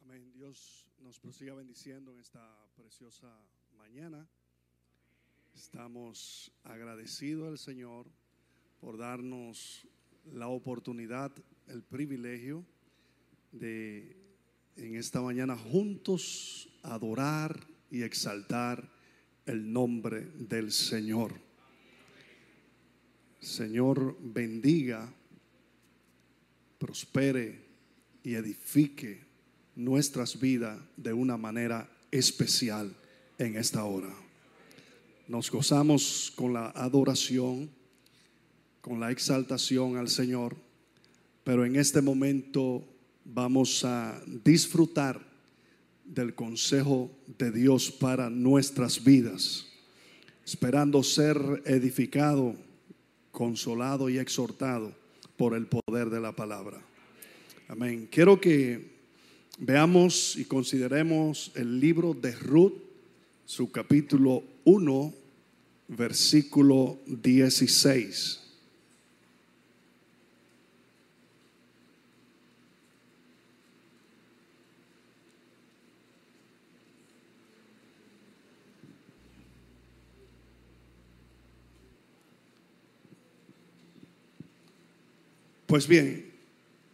Amén. Dios nos prosiga bendiciendo en esta preciosa mañana. Estamos agradecidos al Señor por darnos la oportunidad, el privilegio de en esta mañana juntos adorar y exaltar el nombre del Señor. Señor, bendiga, prospere y edifique nuestras vidas de una manera especial en esta hora. Nos gozamos con la adoración, con la exaltación al Señor, pero en este momento vamos a disfrutar del consejo de Dios para nuestras vidas, esperando ser edificado, consolado y exhortado por el poder de la palabra. Amén. Quiero que veamos y consideremos el libro de Ruth, su capítulo 1, versículo 16. Pues bien,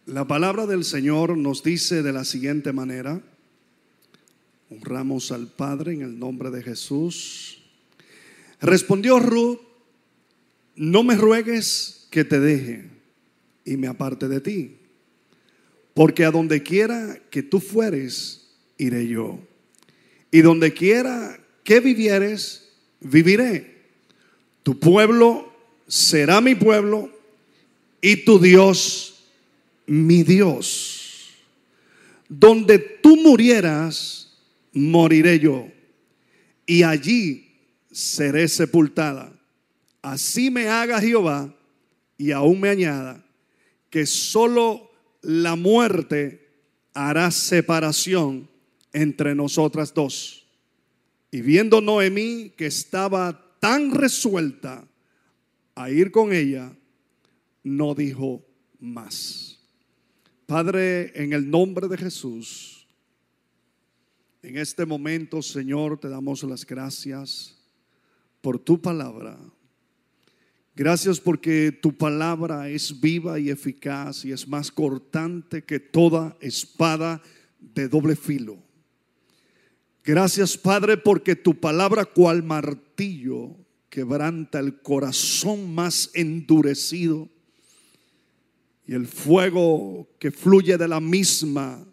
la palabra del Señor nos dice de la siguiente manera, honramos al Padre en el nombre de Jesús. Respondió Ruth, no me ruegues que te deje y me aparte de ti, porque a donde quiera que tú fueres, iré yo. Y donde quiera que vivieres, viviré. Tu pueblo será mi pueblo y tu Dios mi Dios. Donde tú murieras, moriré yo, y allí seré sepultada. Así me haga Jehová, y aún me añada, que solo la muerte hará separación entre nosotras dos. Y viendo Noemí que estaba tan resuelta a ir con ella, no dijo más. Padre, en el nombre de Jesús, en este momento, Señor, te damos las gracias por tu palabra. Gracias porque tu palabra es viva y eficaz y es más cortante que toda espada de doble filo. Gracias, Padre, porque tu palabra cual martillo quebranta el corazón más endurecido y el fuego que fluye de la misma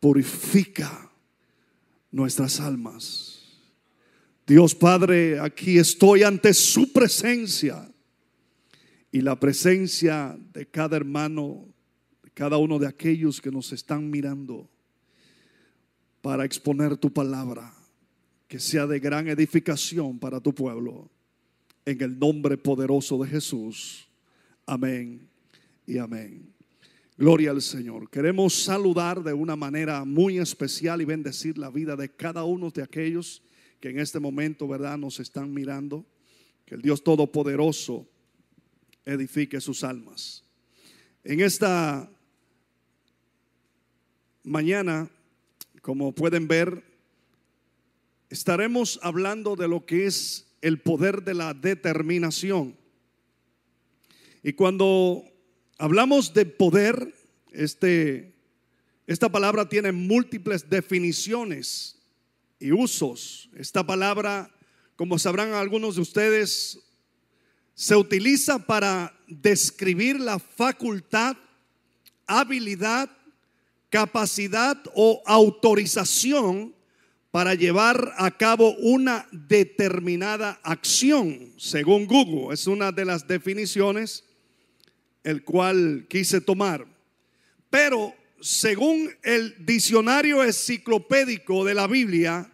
purifica nuestras almas. Dios Padre, aquí estoy ante su presencia y la presencia de cada hermano, de cada uno de aquellos que nos están mirando para exponer tu palabra, que sea de gran edificación para tu pueblo. En el nombre poderoso de Jesús. Amén y amén. Gloria al Señor. Queremos saludar de una manera muy especial y bendecir la vida de cada uno de aquellos que en este momento, ¿verdad?, nos están mirando. Que el Dios Todopoderoso edifique sus almas. En esta mañana, como pueden ver, estaremos hablando de lo que es el poder de la determinación. Y cuando hablamos de poder, este, esta palabra tiene múltiples definiciones y usos. Esta palabra, como sabrán algunos de ustedes, se utiliza para describir la facultad, habilidad, capacidad o autorización para llevar a cabo una determinada acción, según Google. Es una de las definiciones el cual quise tomar. Pero según el diccionario enciclopédico de la Biblia,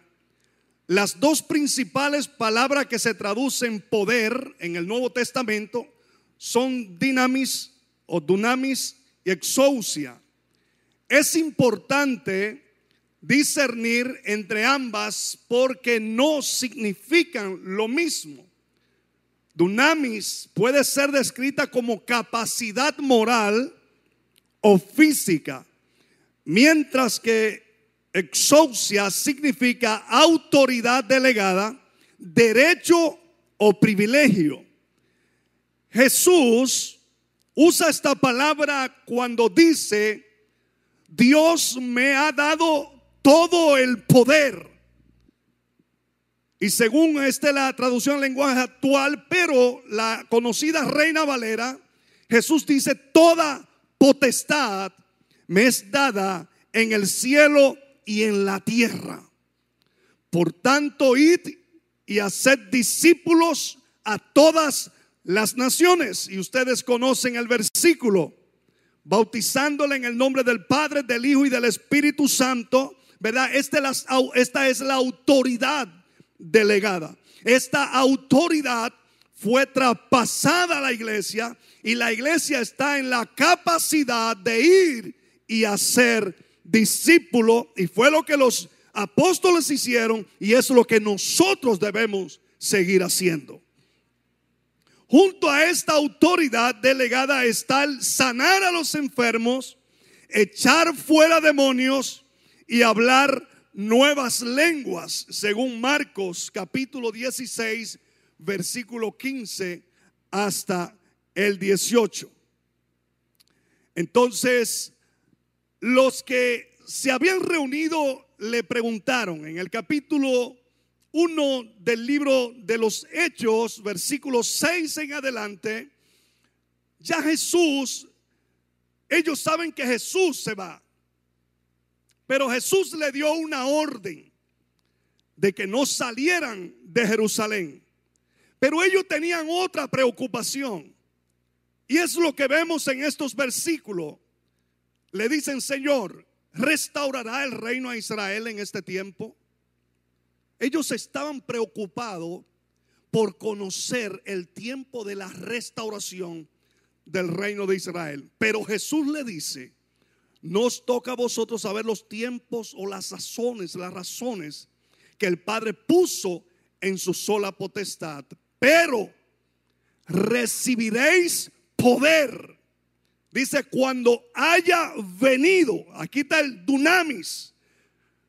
las dos principales palabras que se traducen poder en el Nuevo Testamento son dinamis o dunamis y exousia. Es importante discernir entre ambas porque no significan lo mismo. Dunamis puede ser descrita como capacidad moral o física, mientras que exousia significa autoridad delegada, derecho o privilegio. Jesús usa esta palabra cuando dice, Dios me ha dado todo el poder. Y según esta la traducción lenguaje actual, pero la conocida Reina Valera, Jesús dice, toda potestad me es dada en el cielo y en la tierra. Por tanto, id y haced discípulos a todas las naciones. Y ustedes conocen el versículo, bautizándole en el nombre del Padre, del Hijo y del Espíritu Santo. ¿Verdad? Esta, esta es la autoridad delegada. Esta autoridad fue traspasada a la iglesia y la iglesia está en la capacidad de ir y hacer discípulo y fue lo que los apóstoles hicieron y es lo que nosotros debemos seguir haciendo. Junto a esta autoridad delegada está el sanar a los enfermos, echar fuera demonios y hablar nuevas lenguas, según Marcos capítulo 16, versículo 15 hasta el 18. Entonces, los que se habían reunido le preguntaron en el capítulo 1 del libro de los Hechos, versículo 6 en adelante, ya Jesús, ellos saben que Jesús se va, pero Jesús le dio una orden de que no salieran de Jerusalén. Pero ellos tenían otra preocupación. Y es lo que vemos en estos versículos. Le dicen, Señor, ¿restaurará el reino a Israel en este tiempo? Ellos estaban preocupados por conocer el tiempo de la restauración del reino de Israel. Pero Jesús le dice, nos toca a vosotros saber los tiempos o las razones, las razones que el Padre puso en su sola potestad. Pero recibiréis poder. Dice, cuando haya venido, aquí está el dunamis,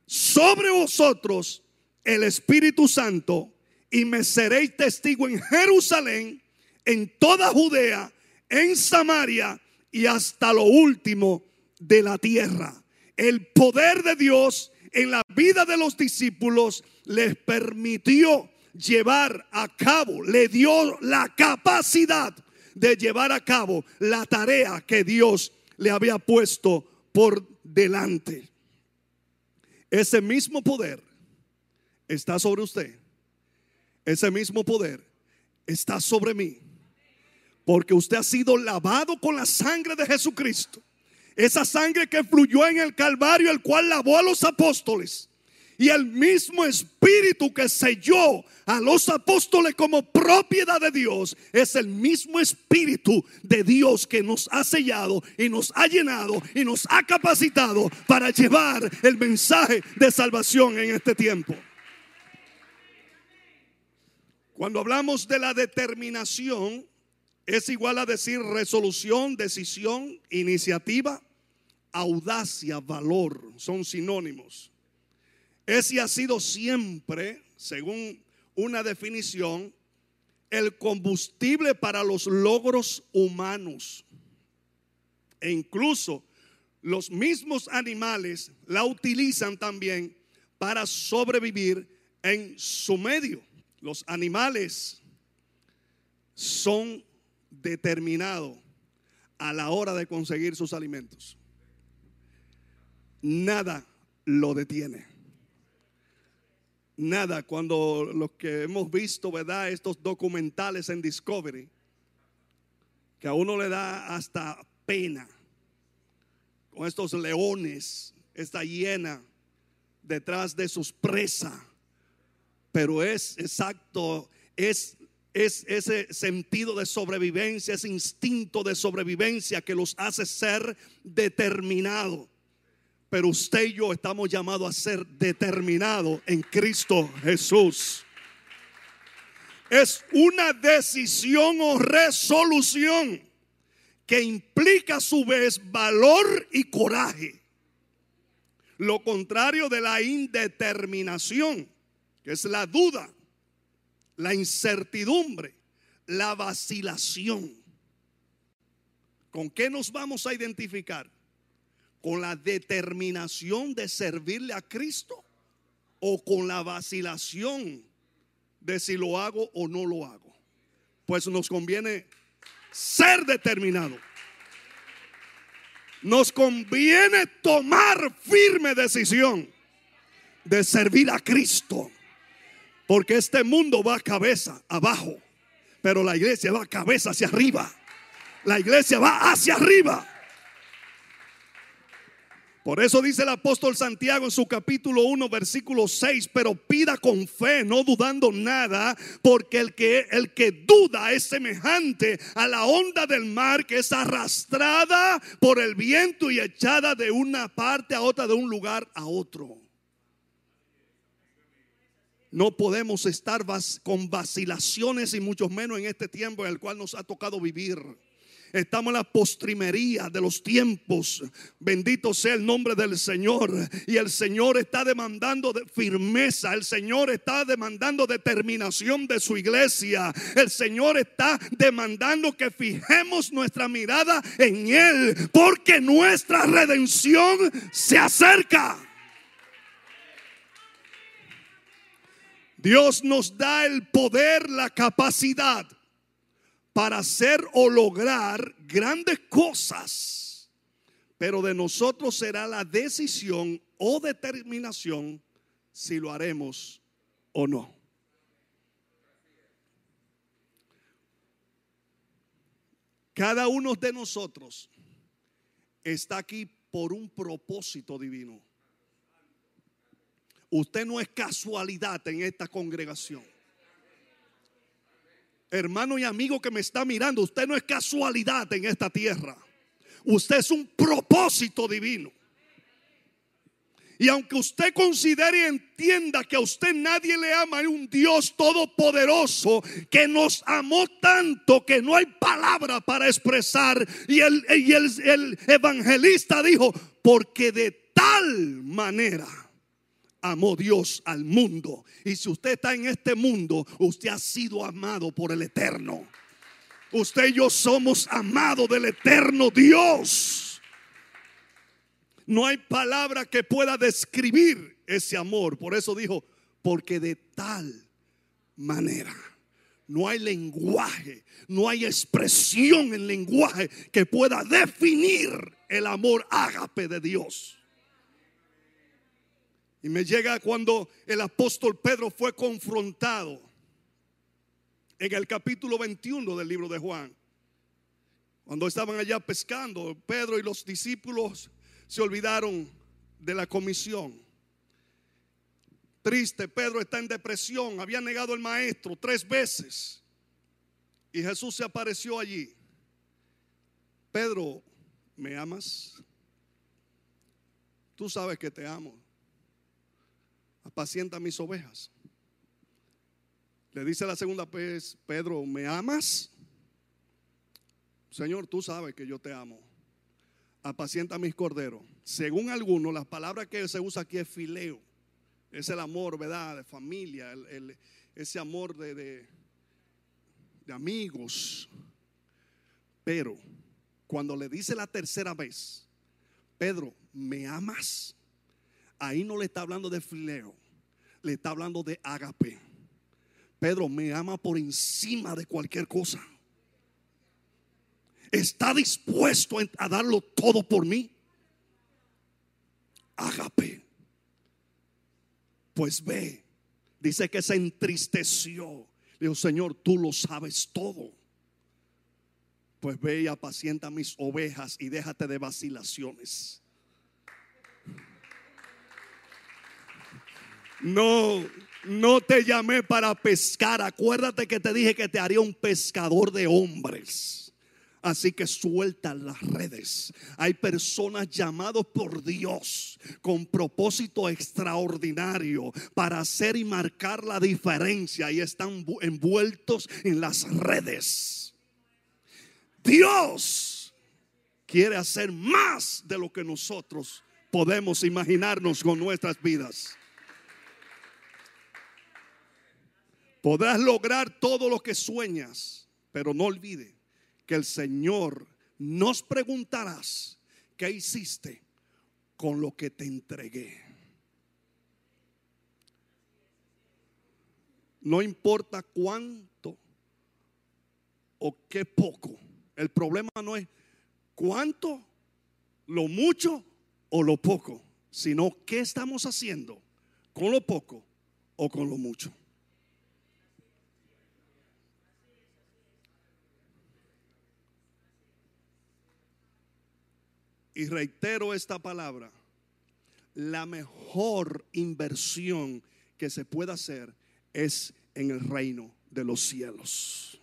sobre vosotros el Espíritu Santo, y me seréis testigo en Jerusalén, en toda Judea, en Samaria y hasta lo último de la tierra. El poder de Dios en la vida de los discípulos les permitió llevar a cabo, le dio la capacidad de llevar a cabo la tarea que Dios le había puesto por delante. Ese mismo poder está sobre usted. Ese mismo poder está sobre mí. Porque usted ha sido lavado con la sangre de Jesucristo. Esa sangre que fluyó en el Calvario, el cual lavó a los apóstoles y el mismo espíritu que selló a los apóstoles como propiedad de Dios es el mismo espíritu de Dios que nos ha sellado y nos ha llenado y nos ha capacitado para llevar el mensaje de salvación en este tiempo. Cuando hablamos de la determinación, es igual a decir resolución, decisión, iniciativa, audacia, valor, son sinónimos. Ese ha sido siempre, según una definición, el combustible para los logros humanos. E incluso los mismos animales la utilizan también para sobrevivir en su medio. Los animales son determinados a la hora de conseguir sus alimentos. Nada lo detiene nada cuando los que hemos visto, ¿verdad? Estos documentales en Discovery, que a uno le da hasta pena con estos leones, esta hiena detrás de sus presas. Pero es exacto, es, es ese sentido de sobrevivencia, ese instinto de sobrevivencia que los hace ser determinados. Pero usted y yo estamos llamados a ser determinados en Cristo Jesús. Es una decisión o resolución que implica a su vez valor y coraje. Lo contrario de la indeterminación, que es la duda, la incertidumbre, la vacilación. ¿Con qué nos vamos a identificar? ¿Con la determinación de servirle a Cristo o con la vacilación de si lo hago o no lo hago? Pues nos conviene ser determinado. Nos conviene tomar firme decisión de servir a Cristo. Porque este mundo va cabeza abajo, pero la iglesia va cabeza hacia arriba. La iglesia va hacia arriba. Por eso dice el apóstol Santiago en su capítulo 1, versículo 6, pero pida con fe, no dudando nada, porque el que, el que duda es semejante a la onda del mar que es arrastrada por el viento y echada de una parte a otra, de un lugar a otro. No podemos estar con vacilaciones y mucho menos en este tiempo en el cual nos ha tocado vivir. Estamos en la postrimería de los tiempos. Bendito sea el nombre del Señor. Y el Señor está demandando de firmeza. El Señor está demandando determinación de su iglesia. El Señor está demandando que fijemos nuestra mirada en Él. Porque nuestra redención se acerca. Dios nos da el poder, la capacidad para hacer o lograr grandes cosas. Pero de nosotros será la decisión o determinación si lo haremos o no. Cada uno de nosotros está aquí por un propósito divino. Usted no es casualidad en esta congregación hermano y amigo que me está mirando, usted no es casualidad en esta tierra. Usted es un propósito divino. Y aunque usted considere y entienda que a usted nadie le ama, hay un Dios todopoderoso que nos amó tanto que no hay palabra para expresar. Y el, y el, el evangelista dijo, porque de tal manera amó Dios al mundo. Y si usted está en este mundo, usted ha sido amado por el eterno. Usted y yo somos amados del eterno Dios. No hay palabra que pueda describir ese amor. Por eso dijo, porque de tal manera. No hay lenguaje, no hay expresión en lenguaje que pueda definir el amor ágape de Dios. Y me llega cuando el apóstol Pedro fue confrontado en el capítulo 21 del libro de Juan. Cuando estaban allá pescando, Pedro y los discípulos se olvidaron de la comisión. Triste, Pedro está en depresión, había negado al maestro tres veces. Y Jesús se apareció allí. Pedro, ¿me amas? Tú sabes que te amo apacienta mis ovejas. Le dice la segunda vez, Pedro, ¿me amas? Señor, tú sabes que yo te amo. Apacienta mis corderos. Según algunos, las palabras que se usa aquí es fileo. Es el amor, ¿verdad? De familia, ese amor de, de, de amigos. Pero cuando le dice la tercera vez, Pedro, ¿me amas? Ahí no le está hablando de fileo, le está hablando de agape. Pedro me ama por encima de cualquier cosa. Está dispuesto a darlo todo por mí. Agape. Pues ve, dice que se entristeció. Dijo, Señor, tú lo sabes todo. Pues ve y apacienta mis ovejas y déjate de vacilaciones. No, no te llamé para pescar. Acuérdate que te dije que te haría un pescador de hombres. Así que suelta las redes. Hay personas llamadas por Dios con propósito extraordinario para hacer y marcar la diferencia y están envueltos en las redes. Dios quiere hacer más de lo que nosotros podemos imaginarnos con nuestras vidas. Podrás lograr todo lo que sueñas, pero no olvide que el Señor nos preguntarás qué hiciste con lo que te entregué. No importa cuánto o qué poco. El problema no es cuánto, lo mucho o lo poco, sino qué estamos haciendo con lo poco o con lo mucho. Y reitero esta palabra, la mejor inversión que se puede hacer es en el reino de los cielos.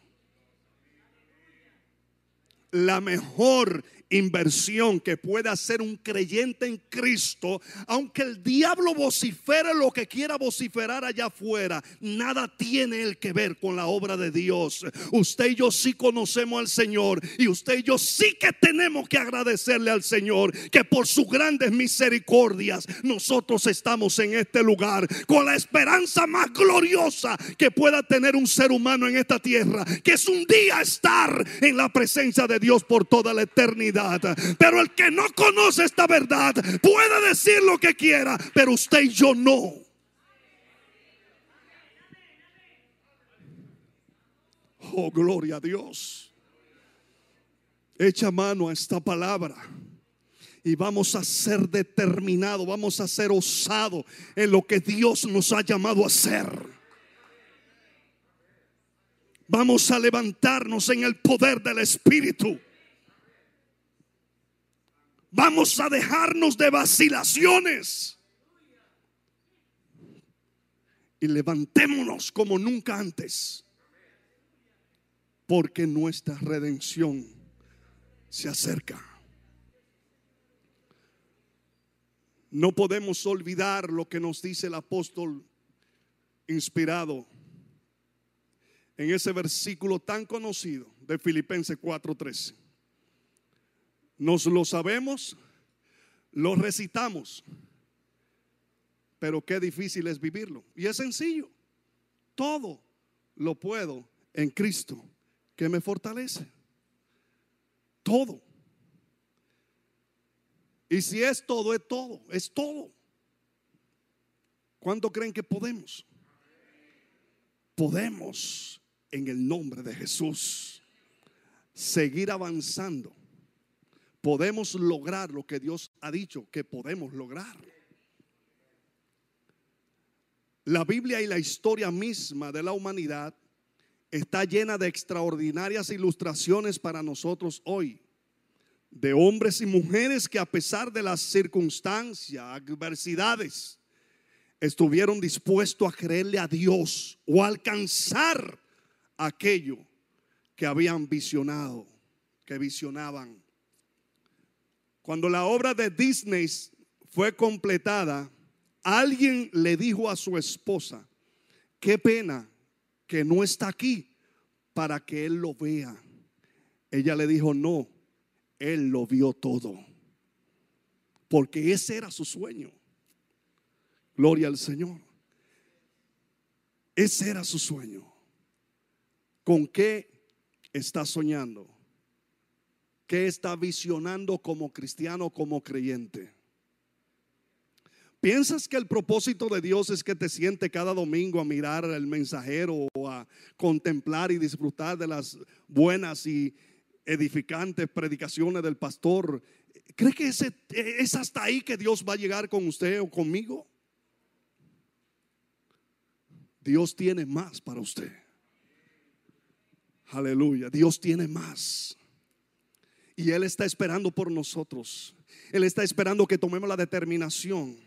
La mejor inversión que puede hacer un creyente en Cristo, aunque el diablo vocifere lo que quiera vociferar allá afuera, nada tiene el que ver con la obra de Dios. Usted y yo sí conocemos al Señor y usted y yo sí que tenemos que agradecerle al Señor que por sus grandes misericordias nosotros estamos en este lugar con la esperanza más gloriosa que pueda tener un ser humano en esta tierra, que es un día estar en la presencia de Dios por toda la eternidad. Pero el que no conoce esta verdad puede decir lo que quiera, pero usted y yo no. Oh, gloria a Dios. Echa mano a esta palabra. Y vamos a ser determinados, vamos a ser osados en lo que Dios nos ha llamado a hacer. Vamos a levantarnos en el poder del Espíritu. Vamos a dejarnos de vacilaciones. Y levantémonos como nunca antes. Porque nuestra redención se acerca. No podemos olvidar lo que nos dice el apóstol inspirado en ese versículo tan conocido de Filipenses 4:13. Nos lo sabemos, lo recitamos, pero qué difícil es vivirlo. Y es sencillo. Todo lo puedo en Cristo que me fortalece. Todo. Y si es todo, es todo, es todo. ¿Cuánto creen que podemos? Podemos, en el nombre de Jesús, seguir avanzando podemos lograr lo que Dios ha dicho que podemos lograr. La Biblia y la historia misma de la humanidad está llena de extraordinarias ilustraciones para nosotros hoy. De hombres y mujeres que a pesar de las circunstancias, adversidades, estuvieron dispuestos a creerle a Dios o alcanzar aquello que habían visionado, que visionaban. Cuando la obra de Disney fue completada, alguien le dijo a su esposa, qué pena que no está aquí para que él lo vea. Ella le dijo, no, él lo vio todo. Porque ese era su sueño. Gloria al Señor. Ese era su sueño. ¿Con qué está soñando? ¿Qué está visionando como cristiano, como creyente? ¿Piensas que el propósito de Dios es que te siente cada domingo a mirar el mensajero o a contemplar y disfrutar de las buenas y edificantes predicaciones del pastor? ¿Cree que ese, es hasta ahí que Dios va a llegar con usted o conmigo? Dios tiene más para usted. Aleluya, Dios tiene más. Y Él está esperando por nosotros. Él está esperando que tomemos la determinación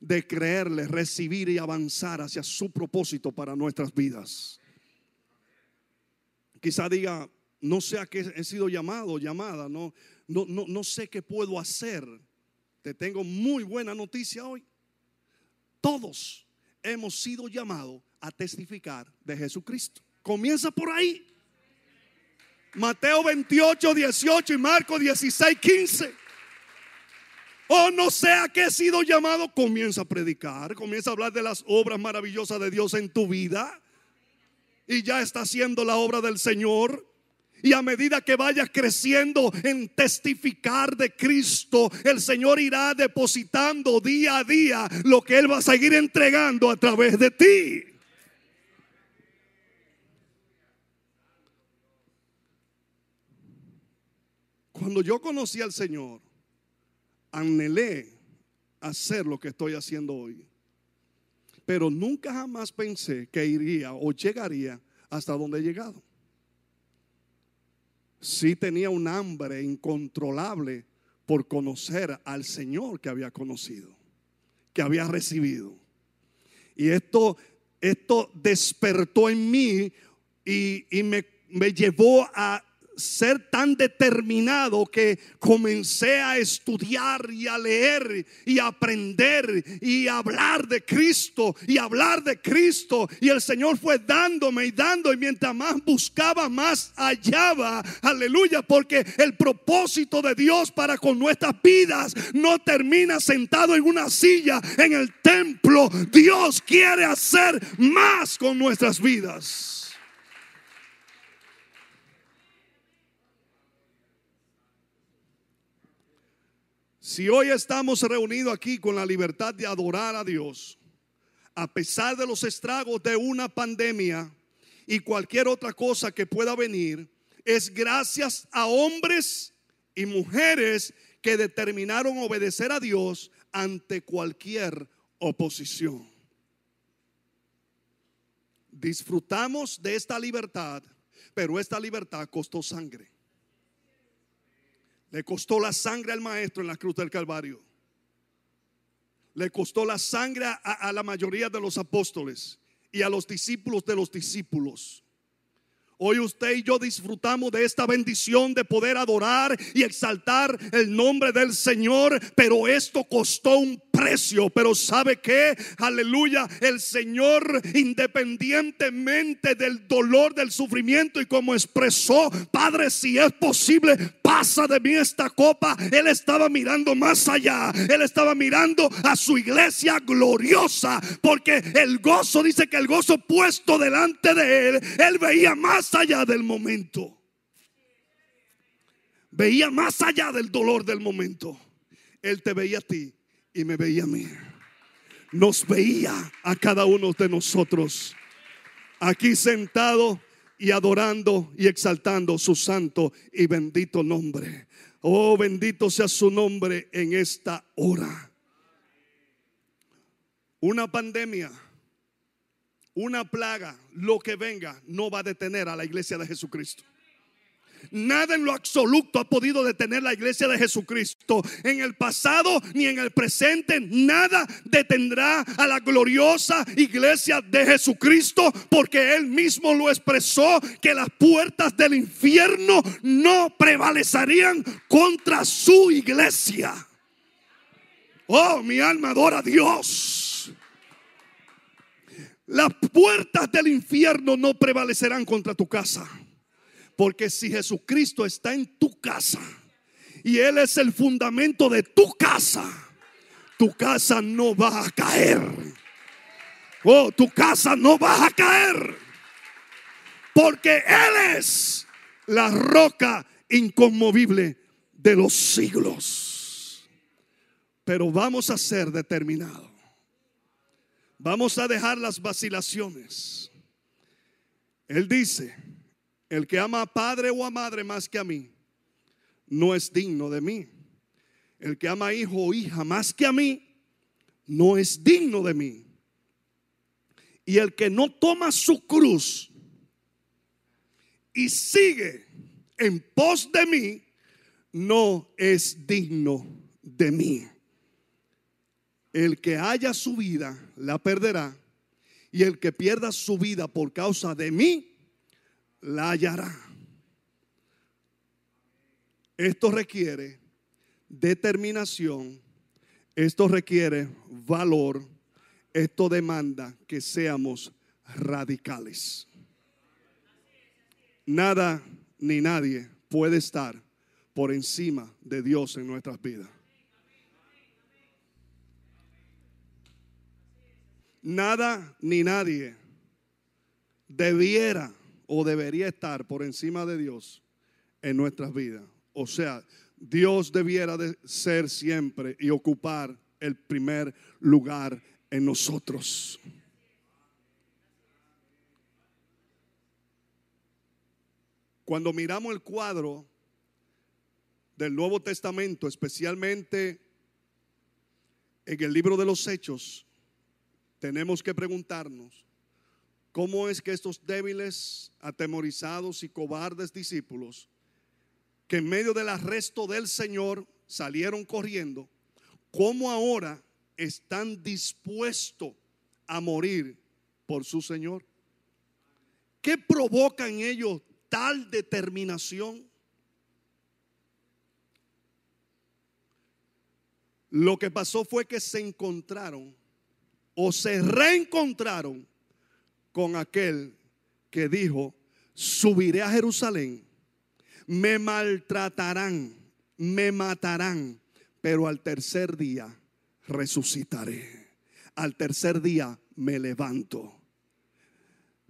de creerle, recibir y avanzar hacia su propósito para nuestras vidas. Quizá diga, no sé a qué he sido llamado, llamada, no, no, no, no sé qué puedo hacer. Te tengo muy buena noticia hoy. Todos hemos sido llamados a testificar de Jesucristo. Comienza por ahí. Mateo 28, 18 y Marcos 16, 15. O no sea que he sido llamado, comienza a predicar, comienza a hablar de las obras maravillosas de Dios en tu vida. Y ya está haciendo la obra del Señor. Y a medida que vayas creciendo en testificar de Cristo, el Señor irá depositando día a día lo que Él va a seguir entregando a través de ti. Cuando yo conocí al Señor, anhelé hacer lo que estoy haciendo hoy. Pero nunca jamás pensé que iría o llegaría hasta donde he llegado. Sí tenía un hambre incontrolable por conocer al Señor que había conocido, que había recibido. Y esto, esto despertó en mí y, y me, me llevó a ser tan determinado que comencé a estudiar y a leer y a aprender y a hablar de Cristo y hablar de Cristo. Y el Señor fue dándome y dando y mientras más buscaba, más hallaba. Aleluya, porque el propósito de Dios para con nuestras vidas no termina sentado en una silla en el templo. Dios quiere hacer más con nuestras vidas. Si hoy estamos reunidos aquí con la libertad de adorar a Dios, a pesar de los estragos de una pandemia y cualquier otra cosa que pueda venir, es gracias a hombres y mujeres que determinaron obedecer a Dios ante cualquier oposición. Disfrutamos de esta libertad, pero esta libertad costó sangre. Le costó la sangre al maestro en la cruz del Calvario. Le costó la sangre a, la mayoría de los apóstoles y a los discípulos de los discípulos. Hoy usted y yo disfrutamos de esta bendición de poder adorar y exaltar el nombre del Señor, pero esto costó un precio. Pero sabe que, aleluya, el Señor independientemente del dolor, del sufrimiento y como expresó, Padre, si es posible, pasa de mí esta copa. Él estaba mirando más allá, él estaba mirando a su iglesia gloriosa, porque el gozo, dice que el gozo puesto delante de él, él veía más allá del momento. Veía más allá del dolor del momento. Él te veía a ti y me veía a mí. Nos veía a cada uno de nosotros aquí sentado y adorando y exaltando su santo y bendito nombre. Oh, bendito sea su nombre en esta hora. Una pandemia una plaga, lo que venga, no va a detener a la iglesia de Jesucristo. Nada en lo absoluto ha podido detener la iglesia de Jesucristo. En el pasado ni en el presente, nada detendrá a la gloriosa iglesia de Jesucristo, porque Él mismo lo expresó, que las puertas del infierno no prevalecerían contra su iglesia. Oh, mi alma adora a Dios. Las puertas del infierno no prevalecerán contra tu casa. Porque si Jesucristo está en tu casa y Él es el fundamento de tu casa, tu casa no va a caer. Oh, tu casa no va a caer. Porque Él es la roca inconmovible de los siglos. Pero vamos a ser determinados Vamos a dejar las vacilaciones. Él dice, el que ama a padre o a madre más que a mí, no es digno de mí. El que ama a hijo o hija más que a mí, no es digno de mí. Y el que no toma su cruz y sigue en pos de mí, no es digno de mí. El que haya su vida, la perderá. Y el que pierda su vida por causa de mí, la hallará. Esto requiere determinación. Esto requiere valor. Esto demanda que seamos radicales. Nada ni nadie puede estar por encima de Dios en nuestras vidas. Nada ni nadie debiera o debería estar por encima de Dios en nuestras vidas. O sea, Dios debiera de ser siempre y ocupar el primer lugar en nosotros. Cuando miramos el cuadro del Nuevo Testamento, especialmente en el libro de los Hechos, tenemos que preguntarnos cómo es que estos débiles, atemorizados y cobardes discípulos, que en medio del arresto del Señor salieron corriendo, cómo ahora están dispuestos a morir por su Señor. ¿Qué provoca en ellos tal determinación. Lo que pasó fue que se encontraron o se reencontraron con aquel que dijo, subiré a Jerusalén, me maltratarán, me matarán, pero al tercer día resucitaré. Al tercer día me levanto.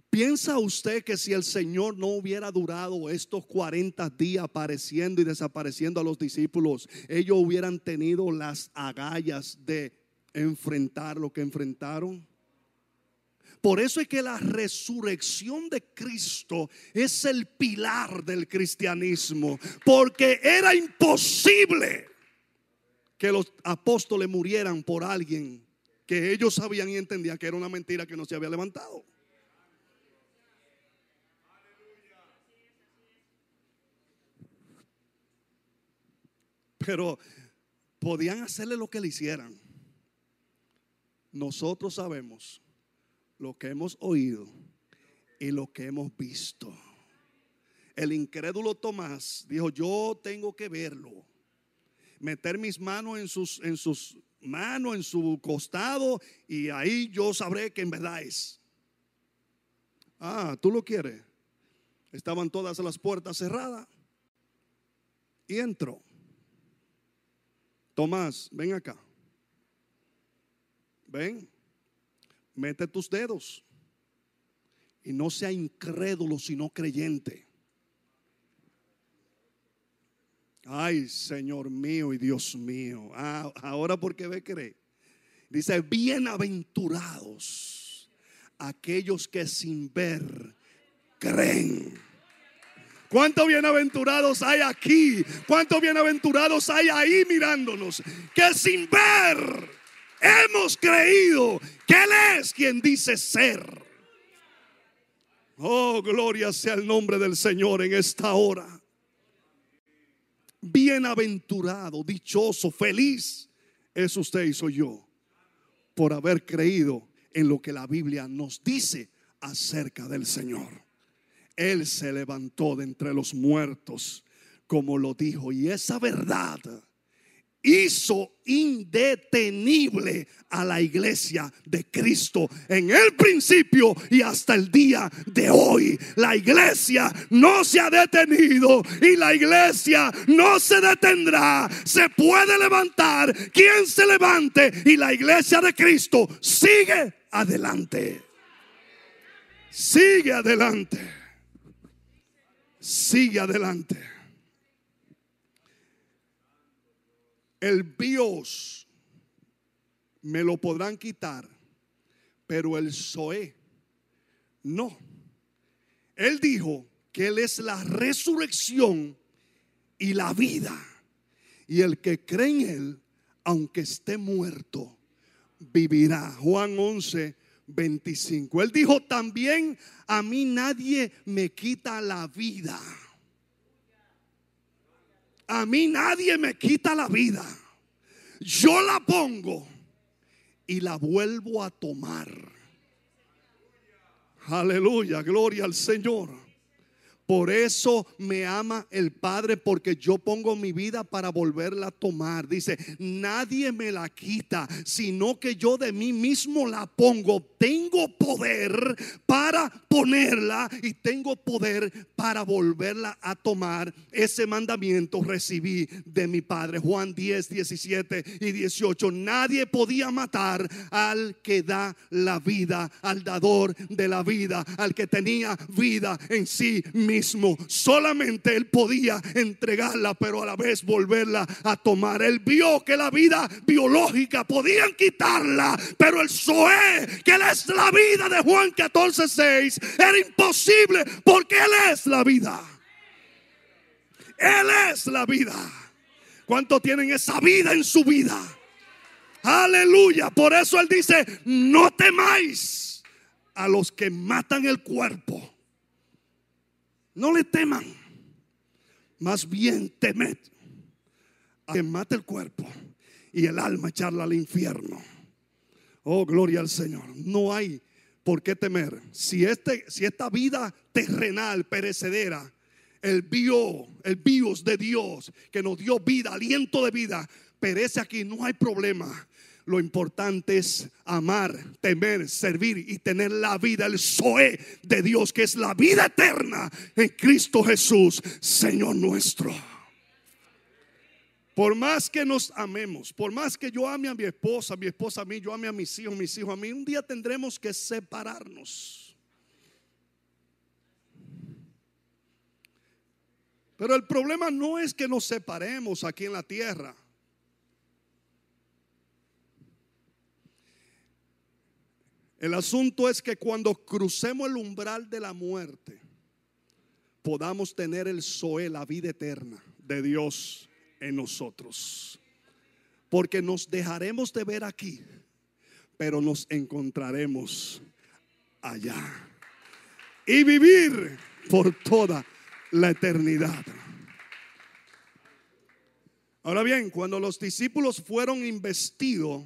¿Piensa usted que si el Señor no hubiera durado estos 40 días apareciendo y desapareciendo a los discípulos, ellos hubieran tenido las agallas de enfrentar lo que enfrentaron? Por eso es que la resurrección de Cristo es el pilar del cristianismo, porque era imposible que los apóstoles murieran por alguien que ellos sabían y entendían que era una mentira que no se había levantado. pero podían hacerle lo que le hicieran. Nosotros sabemos lo que hemos oído y lo que hemos visto. El incrédulo Tomás dijo, yo tengo que verlo. Meter mis manos en sus, en sus manos, en su costado, y ahí yo sabré que en verdad es. Ah, tú lo quieres. Estaban todas las puertas cerradas. Y entró. Tomás, ven acá. Ven, mete tus dedos. Y no sea incrédulo, sino creyente. Ay, Señor mío y Dios mío. Ah, ahora porque ve cree. Dice, bienaventurados aquellos que sin ver creen. ¿Cuántos bienaventurados hay aquí? ¿Cuántos bienaventurados hay ahí mirándonos? Que sin ver hemos creído que Él es quien dice ser. Oh, gloria sea el nombre del Señor en esta hora. Bienaventurado, dichoso, feliz es usted y soy yo por haber creído en lo que la Biblia nos dice acerca del Señor. Él se levantó de entre los muertos, como lo dijo. Y esa verdad hizo indetenible a la iglesia de Cristo en el principio y hasta el día de hoy. La iglesia no se ha detenido y la iglesia no se detendrá. Se puede levantar quien se levante y la iglesia de Cristo sigue adelante. Sigue adelante sigue adelante. El bios me lo podrán quitar, pero el Zoe no. Él dijo que Él es la resurrección y la vida. Y el que cree en Él, aunque esté muerto, vivirá. Juan 11, 25. Él dijo también, a mí nadie me quita la vida. A mí nadie me quita la vida. Yo la pongo y la vuelvo a tomar. Aleluya, gloria al Señor. Por eso me ama el Padre, porque yo pongo mi vida para volverla a tomar. Dice, nadie me la quita, sino que yo de mí mismo la pongo. Tengo poder para ponerla y tengo poder para volverla a tomar. Ese mandamiento recibí de mi Padre. Juan 10, 17 y 18. Nadie podía matar al que da la vida, al dador de la vida, al que tenía vida en sí Solamente él podía entregarla, pero a la vez volverla a tomar. Él vio que la vida biológica podían quitarla, pero el Zoé, que él es la vida de Juan 14, 6, era imposible porque él es la vida. Él es la vida. ¿Cuántos tienen esa vida en su vida? Aleluya. Por eso Él dice, no temáis a los que matan el cuerpo. No le teman. Más bien temed a que mate el cuerpo y el alma echarla al infierno. Oh, gloria al Señor. No hay por qué temer. Si, este, si esta vida terrenal, perecedera, el bio, el bios de Dios que nos dio vida, aliento de vida, perece aquí, no hay problema. Lo importante es amar, temer, servir y tener la vida, el Zoe de Dios, que es la vida eterna en Cristo Jesús, Señor nuestro. Por más que nos amemos, por más que yo ame a mi esposa, mi esposa a mí, yo ame a mis hijos, mis hijos a mí, un día tendremos que separarnos. Pero el problema no es que nos separemos aquí en la tierra. El asunto es que cuando crucemos el umbral de la muerte, podamos tener el Zoe, la vida eterna de Dios en nosotros. Porque nos dejaremos de ver aquí, pero nos encontraremos allá. Y vivir por toda la eternidad. Ahora bien, cuando los discípulos fueron investidos,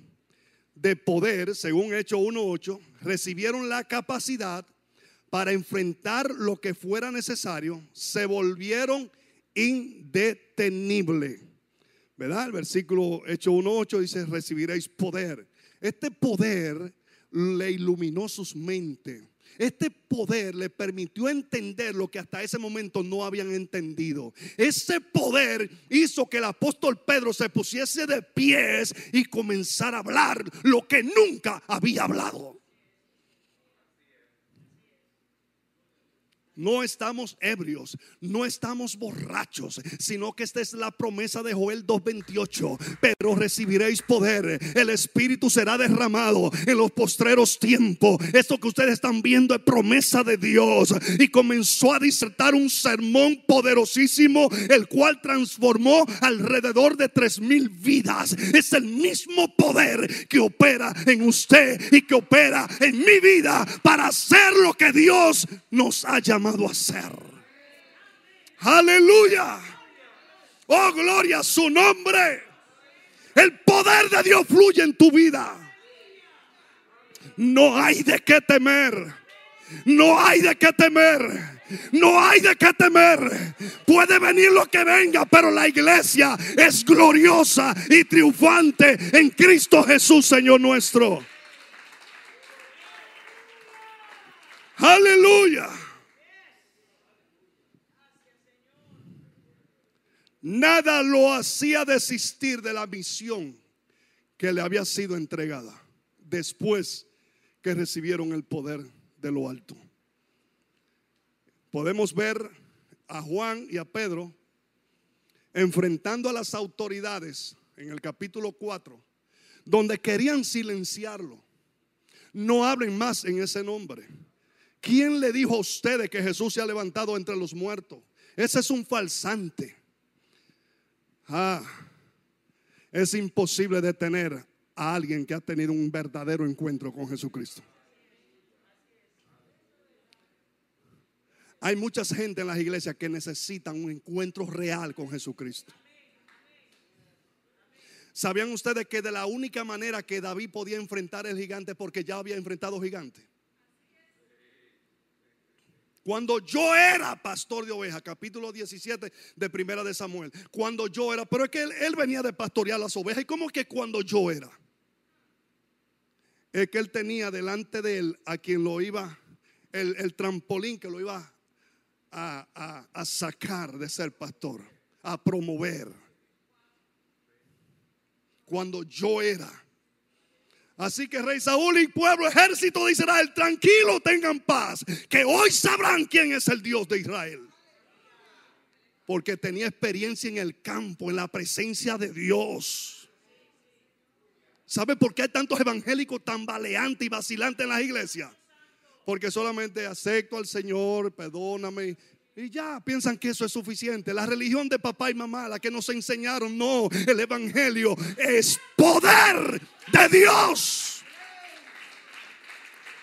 de poder, según Hecho 1.8, recibieron la capacidad para enfrentar lo que fuera necesario, se volvieron indetenibles. ¿Verdad? El versículo Hecho 1.8 dice, recibiréis poder. Este poder le iluminó sus mentes este poder le permitió entender lo que hasta ese momento no habían entendido. Ese poder hizo que el apóstol Pedro se pusiese de pies y comenzara a hablar lo que nunca había hablado. No estamos ebrios, no estamos borrachos, sino que esta es la promesa de Joel 2.28. Pero recibiréis poder, el Espíritu será derramado en los postreros tiempos. Esto que ustedes están viendo es promesa de Dios. Y comenzó a disertar un sermón poderosísimo, el cual transformó alrededor de tres mil vidas. Es el mismo poder que opera en usted y que opera en mi vida para hacer lo que Dios nos ha llamado a hacer. Aleluya. Oh, gloria a su nombre. El poder de Dios fluye en tu vida. No hay de qué temer. No hay de qué temer. No hay de qué temer. Puede venir lo que venga, pero la iglesia es gloriosa y triunfante en Cristo Jesús, Señor nuestro. Aleluya. Nada lo hacía desistir de la misión que le había sido entregada después que recibieron el poder de lo alto. Podemos ver a Juan y a Pedro enfrentando a las autoridades en el capítulo 4, donde querían silenciarlo. No hablen más en ese nombre. ¿Quién le dijo a ustedes que Jesús se ha levantado entre los muertos? Ese es un falsante. Ah, es imposible detener a alguien que ha tenido un verdadero encuentro con Jesucristo. Hay mucha gente en las iglesias que necesitan un encuentro real con Jesucristo. ¿Sabían ustedes que de la única manera que David podía enfrentar el gigante porque ya había enfrentado gigante? Cuando yo era pastor de ovejas, capítulo 17 de Primera de Samuel. Cuando yo era, pero es que él, venía de pastorear las ovejas. ¿Y cómo que cuando yo era? Es que él tenía delante de él a quien lo iba, el, trampolín que lo iba a, a sacar de ser pastor, a promover. Cuando yo era. Así que rey Saúl y pueblo, ejército de Israel, tranquilo, tengan paz, que hoy sabrán quién es el Dios de Israel. Porque tenía experiencia en el campo, en la presencia de Dios. ¿Sabe por qué hay tantos evangélicos tan baleantes y vacilantes en las iglesias? Porque solamente acepto al Señor, perdóname, y ya piensan que eso es suficiente. La religión de papá y mamá, la que nos enseñaron, no, el Evangelio es poder de Dios.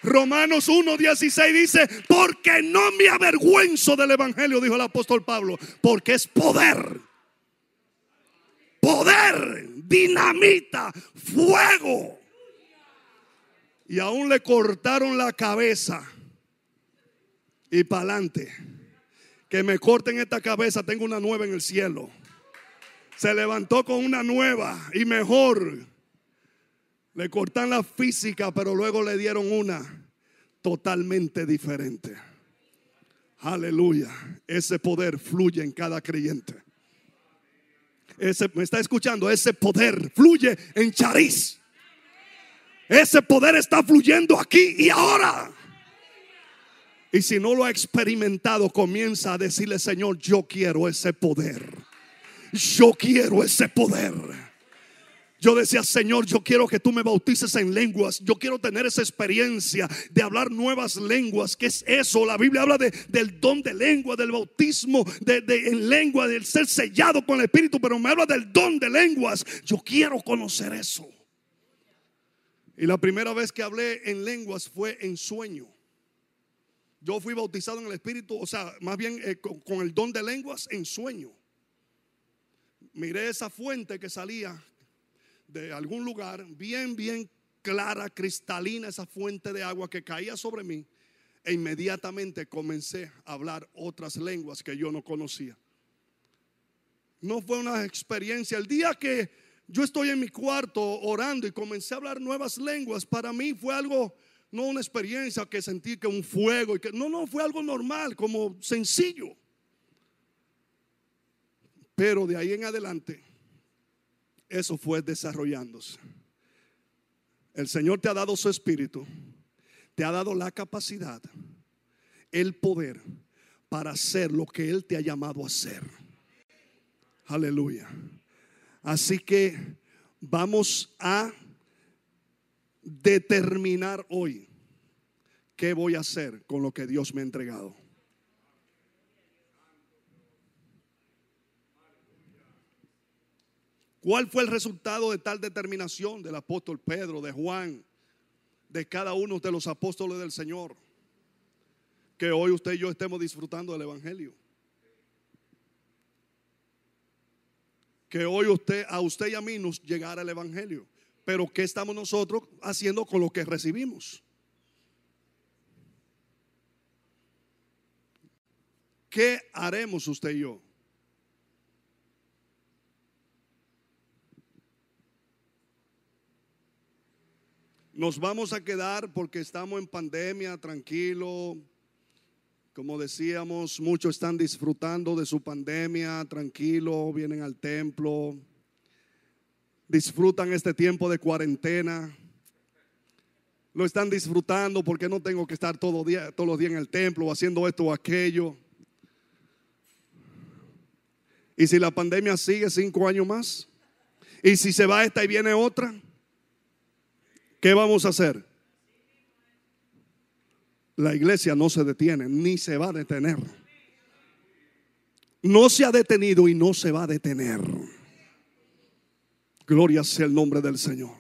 Romanos 1.16 dice, porque no me avergüenzo del Evangelio, dijo el apóstol Pablo, porque es poder. Poder, dinamita, fuego. Y aún le cortaron la cabeza y para adelante que me corten esta cabeza, tengo una nueva en el cielo. Se levantó con una nueva y mejor. Le cortan la física, pero luego le dieron una totalmente diferente. Aleluya. Ese poder fluye en cada creyente. Ese, ¿Me está escuchando? Ese poder fluye en Chariz. Ese poder está fluyendo aquí y ahora. Y si no lo ha experimentado, comienza a decirle, Señor, yo quiero ese poder. Yo quiero ese poder. Yo decía, Señor, yo quiero que tú me bautices en lenguas. Yo quiero tener esa experiencia de hablar nuevas lenguas. ¿Qué es eso? La Biblia habla de, del don de lengua, del bautismo de, en lengua, del ser sellado con el Espíritu, pero me habla del don de lenguas. Yo quiero conocer eso. Y la primera vez que hablé en lenguas fue en sueño. Yo fui bautizado en el Espíritu, o sea, más bien eh, con, el don de lenguas en sueño. Miré esa fuente que salía de algún lugar, bien, bien clara, cristalina, esa fuente de agua que caía sobre mí. E inmediatamente comencé a hablar otras lenguas que yo no conocía. No fue una experiencia. El día que yo estoy en mi cuarto orando y comencé a hablar nuevas lenguas, para mí fue algo no una experiencia que sentí que un fuego y que no, no, fue algo normal, como sencillo. Pero de ahí en adelante eso fue desarrollándose. El Señor te ha dado su espíritu, te ha dado la capacidad, el poder para hacer lo que Él te ha llamado a hacer. Aleluya. Así que vamos a determinar hoy qué voy a hacer con lo que Dios me ha entregado. ¿Cuál fue el resultado de tal determinación del apóstol Pedro, de Juan, de cada uno de los apóstoles del Señor? Que hoy usted y yo estemos disfrutando del Evangelio. Que hoy usted, a usted y a mí nos llegara el Evangelio. Pero ¿qué estamos nosotros haciendo con lo que recibimos? ¿Qué haremos usted y yo? Nos vamos a quedar porque estamos en pandemia, tranquilo. Como decíamos, muchos están disfrutando de su pandemia, tranquilo, vienen al templo, disfrutan este tiempo de cuarentena. Lo están disfrutando porque no tengo que estar todo día, todos los días en el templo haciendo esto o aquello. Y si la pandemia sigue cinco años más, y si se va esta y viene otra, ¿qué vamos a hacer? La iglesia no se detiene, ni se va a detener. No se ha detenido y no se va a detener. Gloria sea el nombre del Señor.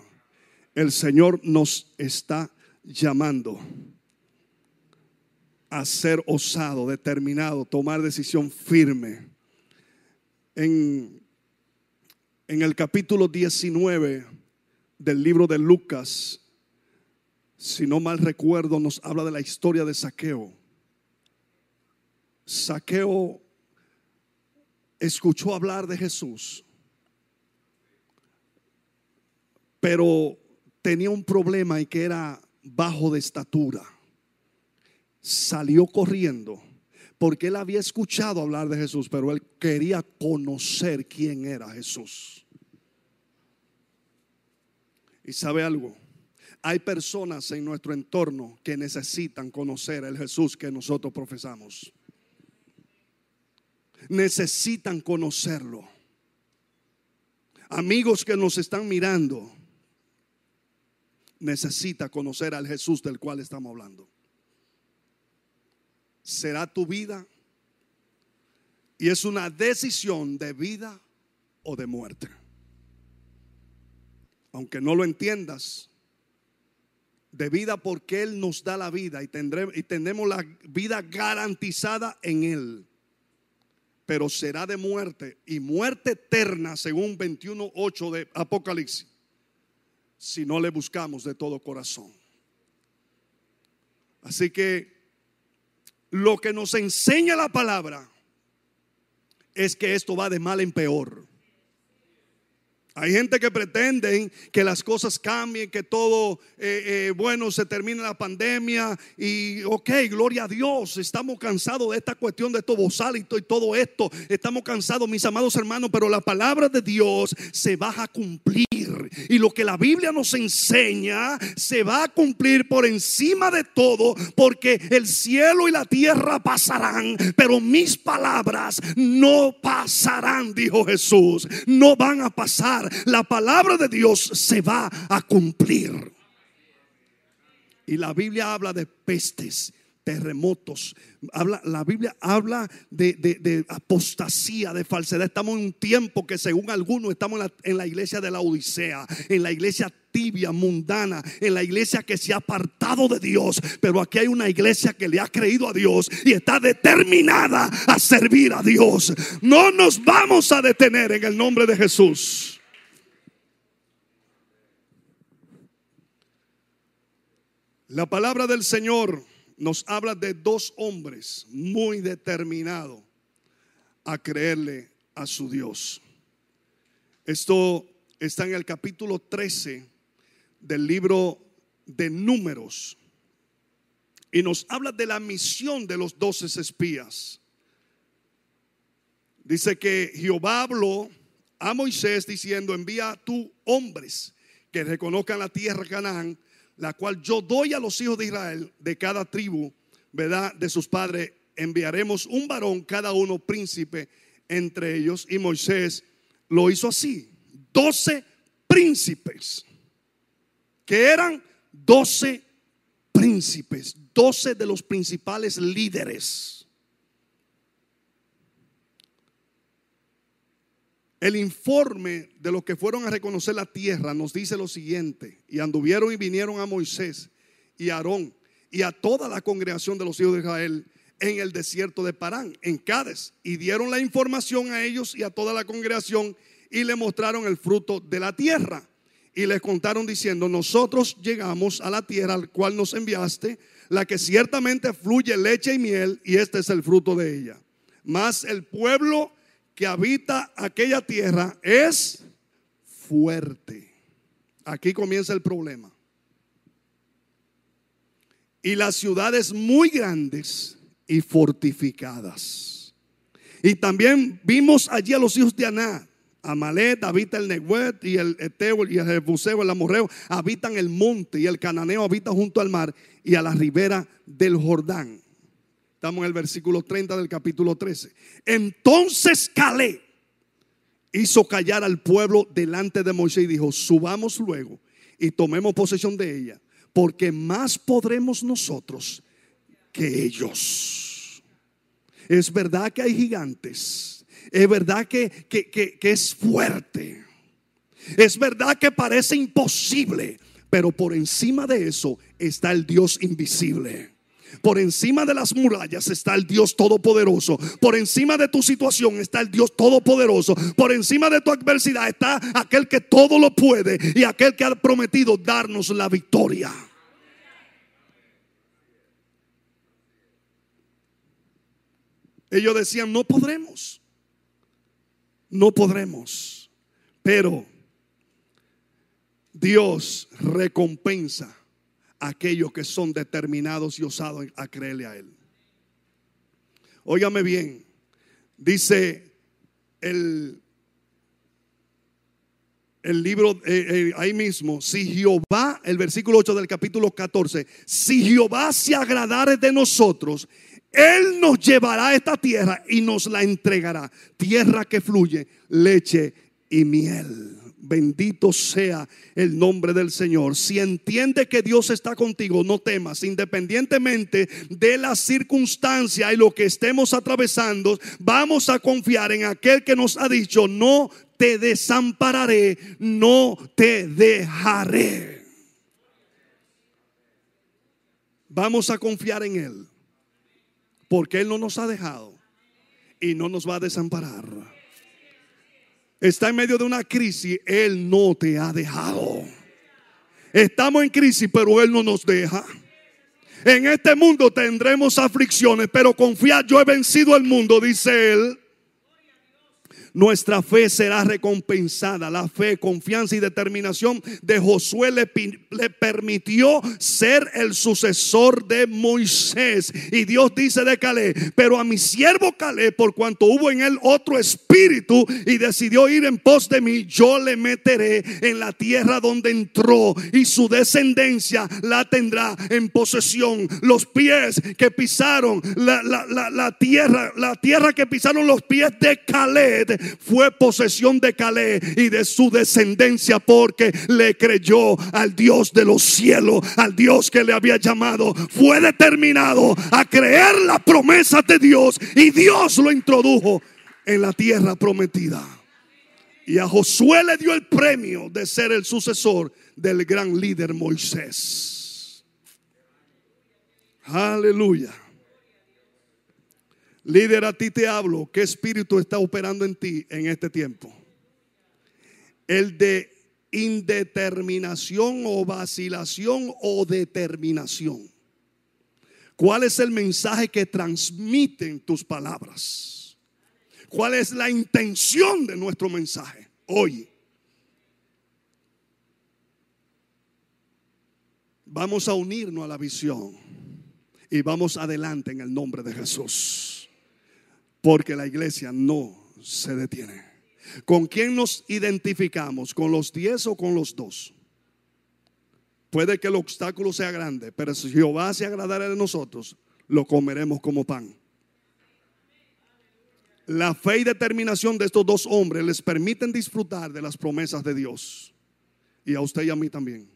El Señor nos está llamando a ser osado, determinado, tomar decisión firme. En, en el capítulo 19 del libro de Lucas, si no mal recuerdo, nos habla de la historia de Saqueo. Saqueo escuchó hablar de Jesús, pero tenía un problema y que era bajo de estatura. Salió corriendo porque él había escuchado hablar de Jesús, pero él quería conocer quién era Jesús. Y sabe algo, hay personas en nuestro entorno que necesitan conocer el Jesús que nosotros profesamos. Necesitan conocerlo. Amigos que nos están mirando, necesita conocer al Jesús del cual estamos hablando. Será tu vida y es una decisión de vida o de muerte. Aunque no lo entiendas, de vida porque Él nos da la vida y, tendremos, y tenemos la vida garantizada en Él. Pero será de muerte y muerte eterna según 21.8 de Apocalipsis si no le buscamos de todo corazón. Así que lo que nos enseña la palabra es que esto va de mal en peor. Hay gente que pretenden que las cosas cambien, que todo, eh, eh, bueno, se termine la pandemia y, ok, gloria a Dios, estamos cansados de esta cuestión de estos bozalitos y todo esto, estamos cansados, mis amados hermanos, pero la palabra de Dios se va a cumplir. Y lo que la Biblia nos enseña se va a cumplir por encima de todo, porque el cielo y la tierra pasarán, pero mis palabras no pasarán, dijo Jesús, no van a pasar la palabra de Dios se va a cumplir. Y la Biblia habla de pestes, terremotos. Habla, la Biblia habla de, apostasía, de falsedad. Estamos en un tiempo que según algunos estamos en la, en la, iglesia de la Odisea, en la iglesia tibia, mundana, en la iglesia que se ha apartado de Dios. Pero aquí hay una iglesia que le ha creído a Dios y está determinada a servir a Dios. No nos vamos a detener en el nombre de Jesús. La palabra del Señor nos habla de dos hombres muy determinados a creerle a su Dios. Esto está en el capítulo 13 del libro de números y nos habla de la misión de los doce espías. Dice que Jehová habló a Moisés diciendo, envía a tú hombres que reconozcan la tierra Canaán la cual yo doy a los hijos de Israel de cada tribu, ¿verdad? De sus padres, enviaremos un varón, cada uno príncipe entre ellos. Y Moisés lo hizo así. Doce príncipes, que eran doce príncipes, doce de los principales líderes El informe de los que fueron a reconocer la tierra nos dice lo siguiente, y anduvieron y vinieron a Moisés y a Aarón y a toda la congregación de los hijos de Israel en el desierto de Parán, en Cádiz, y dieron la información a ellos y a toda la congregación y le mostraron el fruto de la tierra. Y les contaron diciendo, nosotros llegamos a la tierra al cual nos enviaste, la que ciertamente fluye leche y miel, y este es el fruto de ella. Mas el pueblo que habita aquella tierra es fuerte. Aquí comienza el problema. Y las ciudades muy grandes y fortificadas. Y también vimos allí a los hijos de Aná. Amalet habita el Nehuet y el Eteo y el Jebuseo, el Amorreo habitan el monte y el Cananeo habita junto al mar y a la ribera del Jordán. Estamos en el versículo 30 del capítulo 13. Entonces Calé hizo callar al pueblo delante de Moisés y dijo, subamos luego y tomemos posesión de ella, porque más podremos nosotros que ellos. Es verdad que hay gigantes, es verdad que, que, que es fuerte, es verdad que parece imposible, pero por encima de eso está el Dios invisible. Por encima de las murallas está el Dios Todopoderoso. Por encima de tu situación está el Dios Todopoderoso. Por encima de tu adversidad está aquel que todo lo puede y aquel que ha prometido darnos la victoria. Ellos decían, no podremos, no podremos, pero Dios recompensa aquellos que son determinados y osados a creerle a Él. Óigame bien, dice el, el libro eh, eh, ahí mismo, si Jehová, el versículo 8 del capítulo 14, si Jehová se agradare de nosotros, Él nos llevará a esta tierra y nos la entregará, tierra que fluye leche y miel. Bendito sea el nombre del Señor. Si entiende que Dios está contigo, no temas. Independientemente de la circunstancia y lo que estemos atravesando, vamos a confiar en aquel que nos ha dicho, no te desampararé, no te dejaré. Vamos a confiar en Él, porque Él no nos ha dejado y no nos va a desamparar está en medio de una crisis, Él no te ha dejado. Estamos en crisis, pero Él no nos deja. En este mundo tendremos aflicciones, pero confiad, yo he vencido el mundo, dice Él nuestra fe será recompensada. La fe, confianza y determinación de Josué le, permitió ser el sucesor de Moisés. Y Dios dice de Caleb, pero a mi siervo Caleb, por cuanto hubo en él otro espíritu y decidió ir en pos de mí, yo le meteré en la tierra donde entró y su descendencia la tendrá en posesión. Los pies que pisaron la, la tierra, la tierra que pisaron los pies de Caleb fue posesión de Calé y de su descendencia porque le creyó al Dios de los cielos, al Dios que le había llamado. Fue determinado a creer la promesa de Dios y Dios lo introdujo en la tierra prometida. Y a Josué le dio el premio de ser el sucesor del gran líder Moisés. Aleluya. Líder, a ti te hablo. ¿Qué espíritu está operando en ti en este tiempo? El de indeterminación o vacilación o determinación. ¿Cuál es el mensaje que transmiten tus palabras? ¿Cuál es la intención de nuestro mensaje hoy? Vamos a unirnos a la visión y vamos adelante en el nombre de Jesús. Porque la iglesia no se detiene. ¿Con quién nos identificamos? ¿Con los diez o con los dos? Puede que el obstáculo sea grande, pero si Jehová se agradara de nosotros, lo comeremos como pan. La fe y determinación de estos dos hombres les permiten disfrutar de las promesas de Dios. Y a usted y a mí también.